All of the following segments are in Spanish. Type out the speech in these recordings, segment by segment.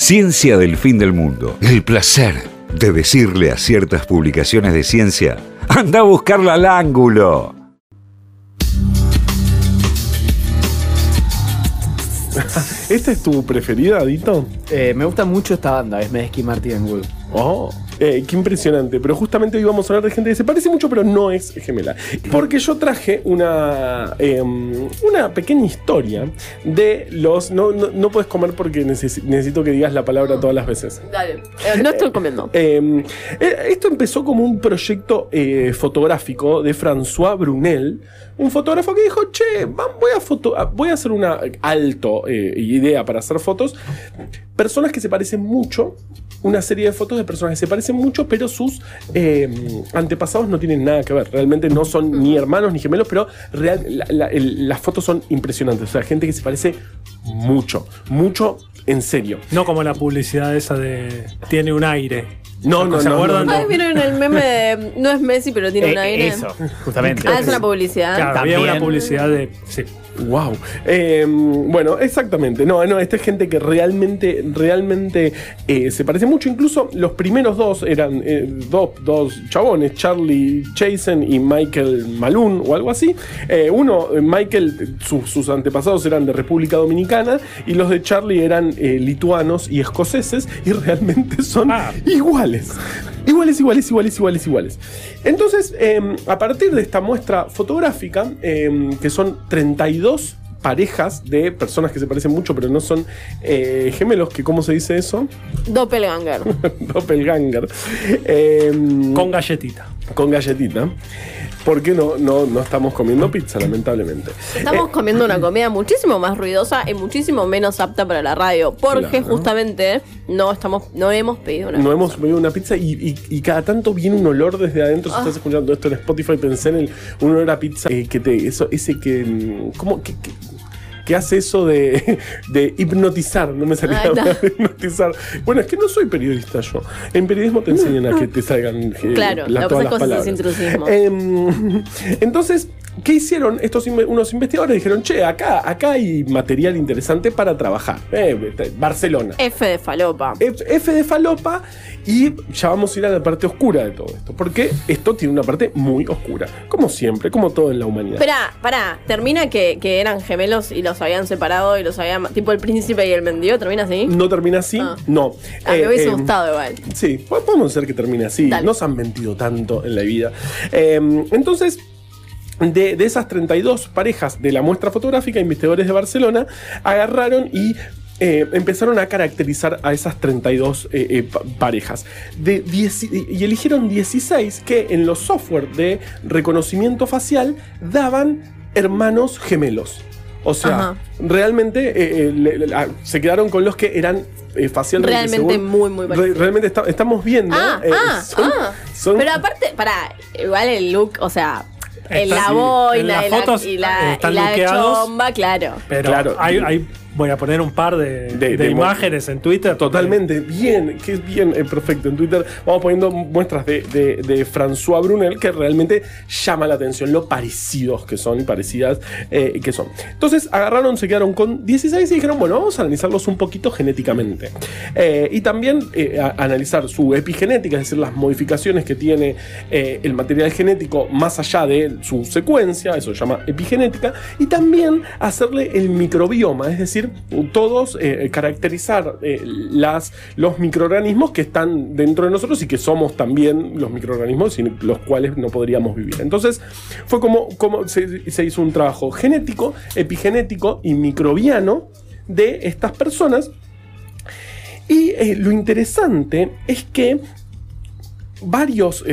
Ciencia del fin del mundo. El placer de decirle a ciertas publicaciones de ciencia, anda a buscarla al ángulo. ¿Esta es tu preferida, Adito? Eh, me gusta mucho esta banda, es Medesky Martin Wood. Oh, eh, qué impresionante. Pero justamente hoy vamos a hablar de gente que se parece mucho, pero no es gemela. Porque yo traje una, em, una pequeña historia de los. No, no, no puedes comer porque neces- necesito que digas la palabra todas las veces. Dale. Eh, no estoy comiendo. Eh, eh, esto empezó como un proyecto fotográfico de François Brunel, un fotógrafo que dijo, che, voy a, foto- a- voy a hacer una alto idea para hacer fotos. Personas que se parecen mucho, una serie de fotos de personas que se parecen mucho, pero sus eh, antepasados no tienen nada que ver. Realmente no son ni hermanos ni gemelos, pero real- la- la- el- las fotos son impresionantes. O sea, gente que se parece mucho, mucho en serio. No como la publicidad esa de tiene un aire. No, no, ¿Se no, acuerdan? no, Ay, ¿vieron el meme de no es Messi, pero tiene un Eh, aire? Eso, justamente. Ah, es una publicidad. Claro, había una publicidad de. Sí. Wow. Eh, bueno, exactamente. No, no, esta es gente que realmente, realmente eh, se parece mucho. Incluso los primeros dos eran eh, dos, dos chabones, Charlie Chasen y Michael Malone o algo así. Eh, uno, Michael, su- sus antepasados eran de República Dominicana y los de Charlie eran lituanos y escoceses y realmente son Ah. iguales. Iguales, iguales, iguales, iguales, iguales. Entonces, eh, a partir de esta muestra fotográfica, eh, que son 32 parejas de personas que se parecen mucho, pero no son eh, gemelos, que ¿cómo se dice eso? Doppelganger. Doppelganger. Eh, Con galletita. Con galletita. Porque no, no, no estamos comiendo pizza, lamentablemente. Estamos comiendo una comida muchísimo más ruidosa y muchísimo menos apta para la radio. Porque Claro. justamente no estamos, no hemos pedido una. No hemos bebido una pizza y, y- y cada tanto viene un olor desde adentro. Si Ah. estás escuchando esto en Spotify, pensé en el, un olor a pizza eh, que te. Eso, ese que. mm, ¿Cómo? Que, que- que hace eso de, de hipnotizar, no me salía Ahí está. la palabra hipnotizar. Bueno, es que no soy periodista yo. En periodismo te enseñan a que te salgan eh, Claro, la- lo que todas las es intrusismo. Em, entonces, ¿qué hicieron estos unos investigadores? Dijeron, che, acá, acá hay material interesante para trabajar. Eh, Barcelona. F de falopa. F F de falopa y ya vamos a ir a la parte oscura de todo esto, porque esto tiene una parte muy oscura, como siempre, como todo en la humanidad. Pará, pará, termina que, que eran gemelos y los habían separado y los habían. Tipo el príncipe y el mendigo, ¿termina así? no termina así, Ah. no. Ah, me Eh, hubiese eh, gustado igual. Sí, po- podemos hacer que termine así. Dale. Nos han mentido tanto en la vida. Eh, entonces, de, de esas 32 parejas de la muestra fotográfica, investigadores de Barcelona agarraron y eh, empezaron a caracterizar a esas 32 eh, eh, pa- parejas. De 10 y eligieron 16 que en los software de reconocimiento facial daban hermanos gemelos. O sea, Ajá. realmente eh, eh, le- le- se quedaron con los que eran eh, facialmente Realmente según- muy, muy Re- realmente esta- estamos viendo. Ah, ah, son- ah. son- Pero aparte, pará, igual el look, o sea, en Está- la boina En la, fotos y la, están y la chomba, claro. Pero Claro. hay, hay- voy a poner un par de, De- de de mo- imágenes en Twitter. Totalmente, bien, que es bien, eh, perfecto. En Twitter vamos poniendo muestras de, de, de François Brunel que realmente llama la atención lo parecidos que son y parecidas eh, que son. Entonces agarraron, se quedaron con 16 y dijeron, bueno, vamos a analizarlos un poquito genéticamente. Eh, y también a- analizar su epigenética, es decir, las modificaciones que tiene el material genético más allá de su secuencia, eso se llama epigenética, y también hacerle el microbioma, es decir, todos eh, caracterizar eh, las, los microorganismos que están dentro de nosotros y que somos también los microorganismos sin los cuales no podríamos vivir. Entonces, fue como, como se, hizo un trabajo genético, epigenético y microbiano de estas personas. Y eh, lo interesante es que varios,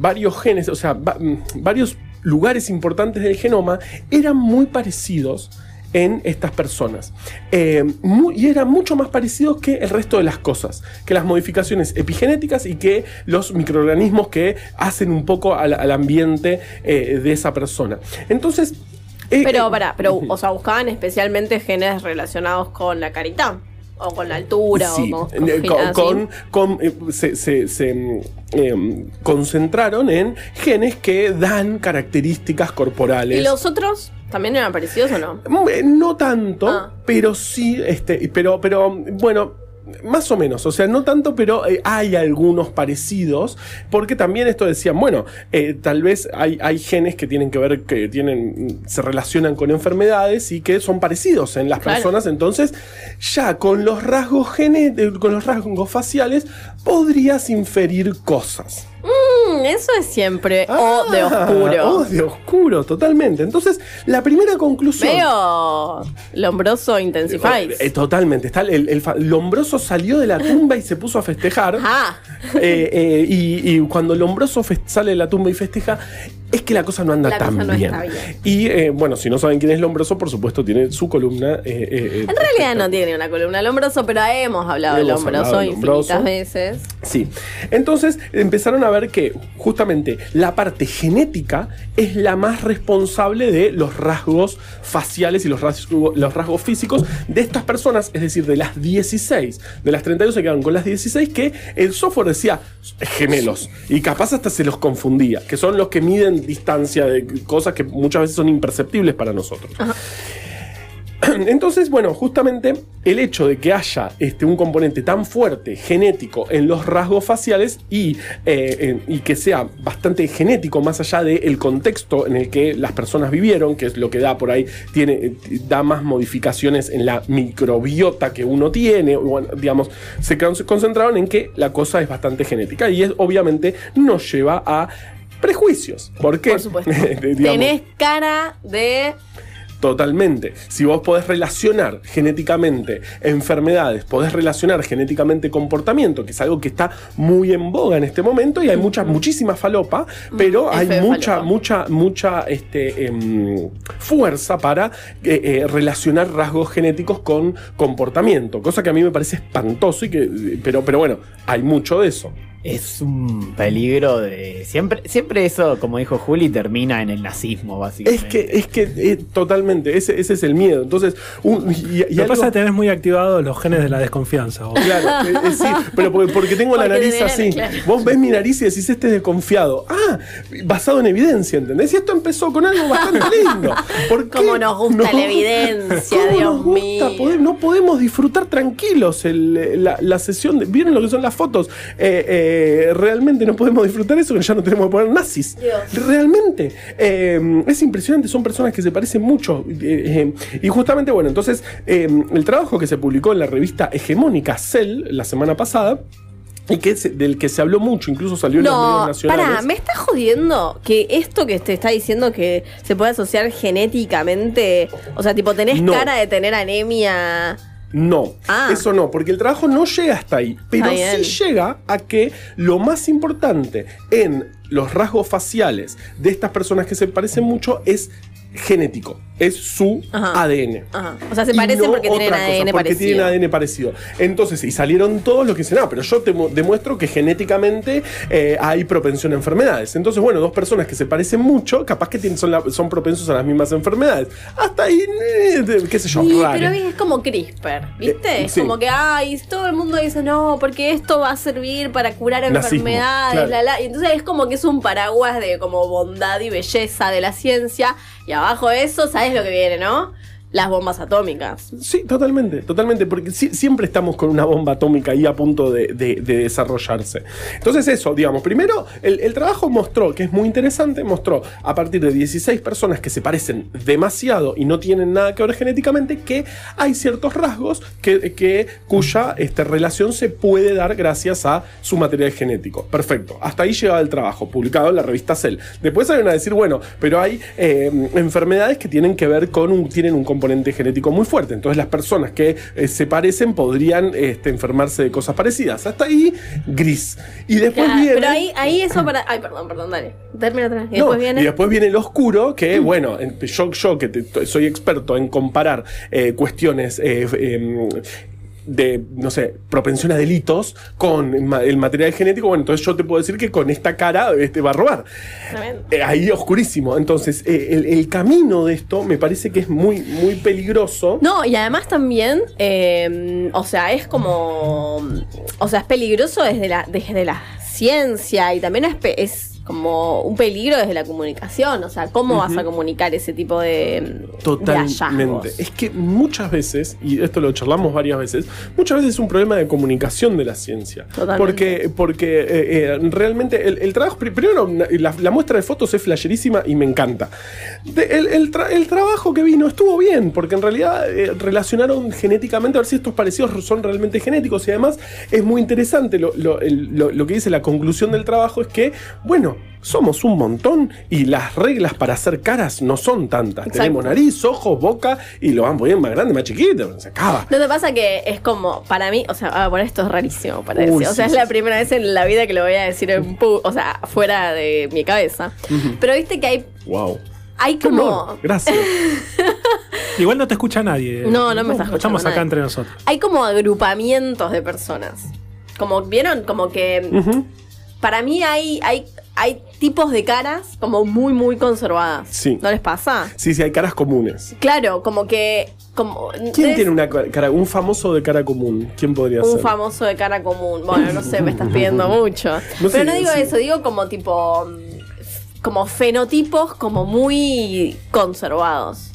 varios genes, o sea, mm, varios lugares importantes del genoma eran muy parecidos en estas personas. Eh, y eran mucho más parecidos que el resto de las cosas, que las modificaciones epigenéticas y que los microorganismos que hacen un poco al, al ambiente eh, de esa persona. Entonces... eh, Pero pará, pero, o sea, buscaban especialmente genes relacionados con la carita. O con la altura, Sí, o con, con eh, se- se, mm, em, concentraron en genes que dan características corporales. ¿Y los otros también eran parecidos o no? No tanto, Ah. pero sí, este, pero, pero bueno, Más o menos, o sea, no tanto, pero eh, hay algunos parecidos, porque también esto decían, bueno, eh, tal vez hay, hay genes que tienen que ver, que tienen, se relacionan con enfermedades y que son parecidos en las Claro. personas, entonces ya con los rasgos genes, eh, con los rasgos faciales, podrías inferir cosas. Mm, eso es siempre O de Ah, oscuro. O de oscuro, totalmente. Entonces, la primera conclusión. Veo Lombroso Intensifies. Eh, totalmente. Está el, el fa- Lombroso salió de la tumba y se puso a festejar. Ah, Eh, eh, y, y cuando Lombroso sale de la tumba y festeja, es que la cosa no anda La tan no bien. Y eh, bueno, si no saben quién es Lombroso, por supuesto, tiene su columna. eh, eh, en realidad no tiene una columna Lombroso, pero hemos hablado de Lombroso hablado de infinitas Lombroso. veces. Sí. Entonces empezaron a ver que justamente la parte genética es la más responsable de los rasgos faciales y los rasgos, los rasgos físicos de estas personas, es decir, de las 16. De las 32 se quedaron con las 16 que el software decía gemelos y capaz hasta se los confundía, que son los que miden distancia de cosas que muchas veces son imperceptibles para nosotros. Entonces, bueno, justamente el hecho de que haya este, un componente tan fuerte genético en los rasgos faciales y, eh, en- y que sea bastante genético más allá del contexto en el que las personas vivieron, que es lo que da por ahí, tiene, eh, da más modificaciones en la microbiota que uno tiene, bueno, digamos, se concentraron en que la cosa es bastante genética y es, obviamente nos lleva a prejuicios. ¿Por qué? Por supuesto. Digamos, Tenés cara de. Totalmente. Si vos podés relacionar genéticamente enfermedades, podés relacionar genéticamente comportamiento, que es algo que está muy en boga en este momento y hay mucha, muchísima falopa, pero F hay mucha, falopa. mucha, mucha este, em, fuerza para eh, eh, relacionar rasgos genéticos con comportamiento, cosa que a mí me parece espantoso y que, pero, pero bueno, hay mucho de eso. Es un peligro de. Siempre, siempre eso, como dijo Juli, termina en el nazismo, básicamente. Es que, es que eh, totalmente, ese, ese es el miedo. Entonces, un- y, y Lo que algo- pasa que tenés muy activados los genes de la desconfianza. vos. Claro, eh, eh, sí, pero porque, porque tengo la nariz así. claro. Vos ves mi nariz y decís, este es desconfiado. Ah, basado en evidencia, ¿entendés? Y esto empezó con algo bastante lindo. ¿Por qué? Cómo nos gusta la evidencia, ¿Cómo Dios nos gusta? mío. Poder- no podemos disfrutar tranquilos el- la, la sesión. De, ¿Vieron lo que son las fotos? Eh, eh, realmente no podemos disfrutar eso, que ya no tenemos que poner nazis. Dios. Realmente. Eh, es impresionante, son personas que se parecen mucho. Eh, y justamente, bueno, entonces, el trabajo que se publicó en la revista hegemónica Cell la semana pasada, y que es- del que se habló mucho, incluso salió en los medios nacionales. pará, me está jodiendo que esto que te está diciendo que se puede asociar genéticamente. O sea, tipo, tenés No. cara de tener anemia. No, Ah. eso no, porque el trabajo no llega hasta ahí, pero sí llega a que lo más importante en los rasgos faciales de estas personas que se parecen mucho es genético, es su Ajá. ADN. Ajá. O sea, se Y parecen no porque tienen cosa, ADN porque parecido. tienen ADN parecido. Entonces, y salieron todos los que dicen, no, pero yo te mu- demuestro que genéticamente eh, hay propensión a enfermedades. Entonces, bueno, dos personas que se parecen mucho, capaz que tienen- son, la- son propensos a las mismas enfermedades. Hasta ahí, eh, qué sé yo, Sí, raro. pero es como CRISPR, ¿viste? Eh, es sí. como que, ay, todo el mundo dice, no, porque esto va a servir para curar Nazismo, enfermedades, claro. la, la. Y entonces es como que es un paraguas de como bondad y belleza de la ciencia. Y abajo eso, ¿sabes lo que viene, no? Las bombas atómicas. Sí, totalmente, totalmente, porque si- siempre estamos con una bomba atómica ahí a punto de, de- de desarrollarse. Entonces eso, digamos, primero el, trabajo mostró, que es muy interesante, mostró a partir de 16 personas que se parecen demasiado y no tienen nada que ver genéticamente, que hay ciertos rasgos que, cuya este, relación se puede dar gracias a su material genético. Perfecto, hasta ahí llegaba el trabajo, publicado en la revista Cell. Después hay a decir, bueno, pero hay eh, enfermedades que tienen que ver con un, tienen un componente genético muy fuerte. Entonces las personas que eh, se parecen podrían este, enfermarse de cosas parecidas. Hasta ahí, gris. Y después Claro, viene... pero ahí, ahí eso para. Ay, perdón, perdón, dale. Termina atrás. Y No, después viene. y después viene el oscuro, que bueno, en- yo, yo que te- soy experto en comparar eh, cuestiones eh, em, de, no sé, propensión a delitos con el material genético, bueno, entonces yo te puedo decir que con esta cara este, va a robar. Eh, ahí oscurísimo. Entonces, eh, el, el camino de esto me parece que es muy, muy peligroso. No, y además también, eh, o sea, es como, o sea, es peligroso desde la, desde la ciencia y también es como un peligro desde la comunicación. O sea, ¿cómo vas a comunicar ese tipo de, de Totalmente. hallazgos? Es que muchas veces, y esto lo charlamos varias veces, muchas veces es un problema de comunicación de la ciencia. Totalmente. Porque, porque eh, eh, realmente el, el trabajo, pri- primero la, la muestra de fotos es flasherísima y me encanta. De- el, el tra- el trabajo que vino estuvo bien, porque en realidad eh, relacionaron genéticamente a ver si estos parecidos son realmente genéticos y además es muy interesante lo, lo- el- lo- lo que dice la conclusión del trabajo es que, bueno, somos un montón y las reglas para hacer caras no son tantas. Exacto. Tenemos nariz, ojos, boca y lo van poniendo más grande, más chiquito, se acaba. No te pasa que es como, para mí, o sea, ah, bueno, esto es rarísimo para Uy, decir. O sí, sea, es sí, la sí. primera vez en la vida que lo voy a decir en pu- o sea, fuera de mi cabeza. Pero viste que hay, Wow. hay Qué como. honor. Gracias. Igual no te escucha nadie. No, no me está escuchando Estamos acá nadie. entre nosotros. Hay como agrupamientos de personas. Como, ¿vieron? Como que. Para mí hay, hay, hay tipos de caras como muy, muy conservadas. Sí. ¿No les pasa? Sí, sí, hay caras comunes. Claro, como que. Como, ¿Quién es tiene una cara, un famoso de cara común? ¿Quién podría Un ser? famoso de cara común. Bueno, no sé, me estás pidiendo mucho. No Pero no digo sí. eso, digo como tipo. Como fenotipos como muy conservados.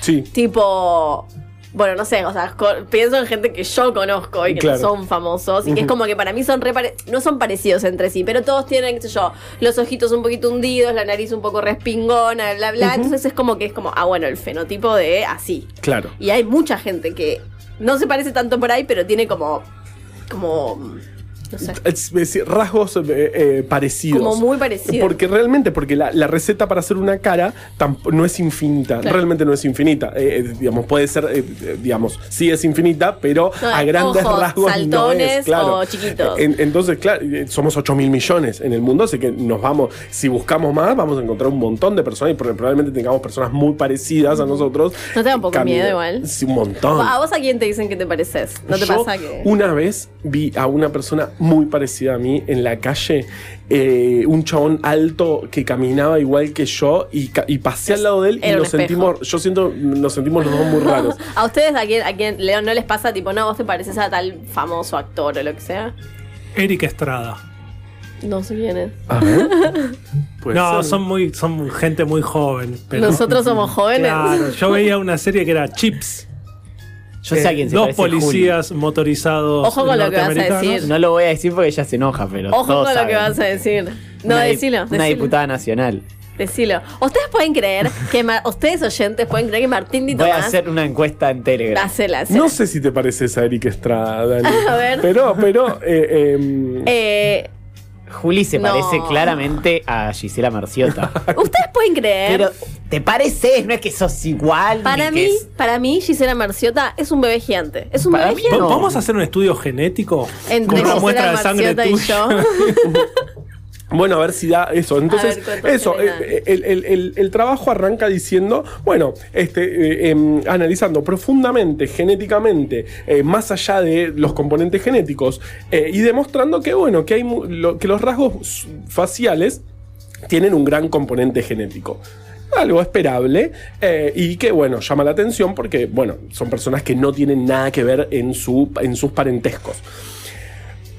Sí. Tipo. Bueno, no sé, o sea, pienso en gente que yo conozco y que Claro. no son famosos. Y que es como que para mí son re no son parecidos entre sí, pero todos tienen, qué sé yo, los ojitos un poquito hundidos, la nariz un poco respingona, bla, bla. Entonces es como que es como, ah, bueno, el fenotipo de así. Claro. Y hay mucha gente que no se parece tanto por ahí, pero tiene como. como. No sé. Es rasgos eh, eh, parecidos. Como muy parecidos. Porque realmente, porque la, la receta para hacer una cara no es infinita. Claro. Realmente no es infinita. Eh, digamos, puede ser, digamos, sí es infinita, pero No, a grandes rasgos no saltones es. Claro. o chiquitos. En- entonces, claro, somos 8 mil millones en el mundo, así que nos vamos, si buscamos más, vamos a encontrar un montón de personas y prob- probablemente tengamos personas muy parecidas a nosotros. ¿No te da un poco miedo igual? Sí, un montón. ¿A vos a quién te dicen que te pareces? ¿No te Yo pasa que.? Una vez vi a una persona muy parecida a mí en la calle, eh, un chabón alto que caminaba igual que yo y, y pasé al lado de él y Era nos sentimos, yo siento, nos sentimos los dos muy raros. ¿A ustedes, a quién, a quién, León, no les pasa tipo, no, vos te pareces a tal famoso actor o lo que sea? Eric Estrada. No sé quién es. A ver. Puede no, ser. son muy, son gente muy joven. Pero, Nosotros somos jóvenes. Claro, yo veía una serie que era Chips. Yo sé a quién se Dos policías motorizados. Ojo con lo que vas a decir. No lo voy a decir porque ella se enoja, pero. Ojo todos con lo que vas a decir. No, Una decilo. Una decilo. diputada nacional. Decilo. Ustedes pueden creer que. Mar- ustedes oyentes pueden creer que Martín Di Voy a hacer una encuesta en Telegram. Hacela, hacela. No sé si te pareces a Eric Estrada, Dani. A ver. Pero, pero. eh, em, Eh, Juli se No. parece claramente a Gisela Marciota. Ustedes pueden creer. pero te pareces, no es que sos igual. para mí, es- para mí, Gisela Marciota es un bebé gigante. Es un Para bebé mí gigante. no. ¿Vamos a hacer un estudio genético? Entre con una Gisela muestra de sangre Marciota y tuya. yo. Bueno, a ver si da eso. Entonces, eso, eh, el, el- el- el trabajo arranca diciendo, bueno, este, eh, em, analizando profundamente, genéticamente, eh, más allá de los componentes genéticos, y demostrando que, bueno, que, hay, lo- que los rasgos faciales tienen un gran componente genético. Algo esperable eh, y que, bueno, llama la atención porque, bueno, son personas que no tienen nada que ver en, su, en sus parentescos.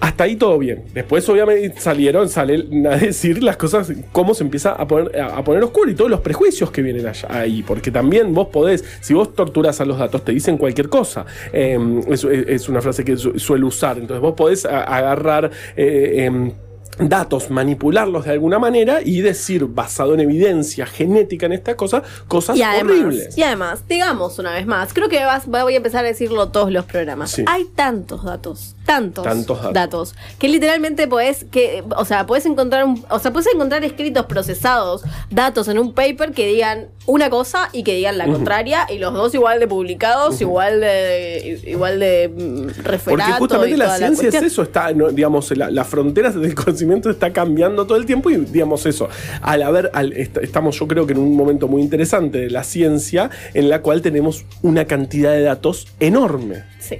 Hasta ahí todo bien. Después, obviamente, salieron, salen a decir las cosas, cómo se empieza a poner, a poner oscuro y todos los prejuicios que vienen ahí. Porque también vos podés, si vos torturas a los datos, te dicen cualquier cosa. Eh, es, es una frase que su- suelo usar. Entonces, vos podés agarrar. eh, em, datos, manipularlos de alguna manera y decir, basado en evidencia genética en esta cosa, cosas además, horribles. y además, digamos una vez más, creo que vas, voy a empezar a decirlo todos los programas. Sí. Hay tantos datos, tantos, Tantos datos. que literalmente podés, que, o sea, puedes encontrar un, o sea, puedes encontrar escritos procesados, datos en un paper que digan una cosa y que digan la contraria, y los dos igual de publicados, igual de, igual de mm, referato Porque justamente la ciencia es eso, está, no, digamos, la- las fronteras del conocimiento está cambiando todo el tiempo y digamos eso. Al haber, al- est- estamos yo creo que en un momento muy interesante de la ciencia en la cual tenemos una cantidad de datos enorme. Sí.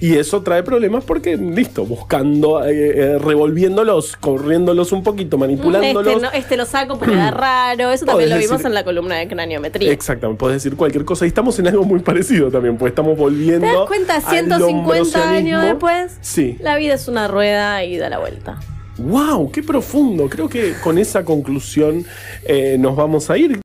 Y eso trae problemas porque, listo, buscando, eh, eh, revolviéndolos, corriéndolos un poquito, manipulándolos. Este, no- este lo saco porque da raro. Eso también Podés lo vimos decir- en la columna de craniometría. Exactamente, puedes decir cualquier cosa. Y estamos en algo muy parecido también, pues estamos volviendo. ¿Te das cuenta? al 150 años después, Sí. la vida es una rueda y da la vuelta. ¡Wow! ¡Qué profundo! Creo que con esa conclusión eh, nos vamos a ir.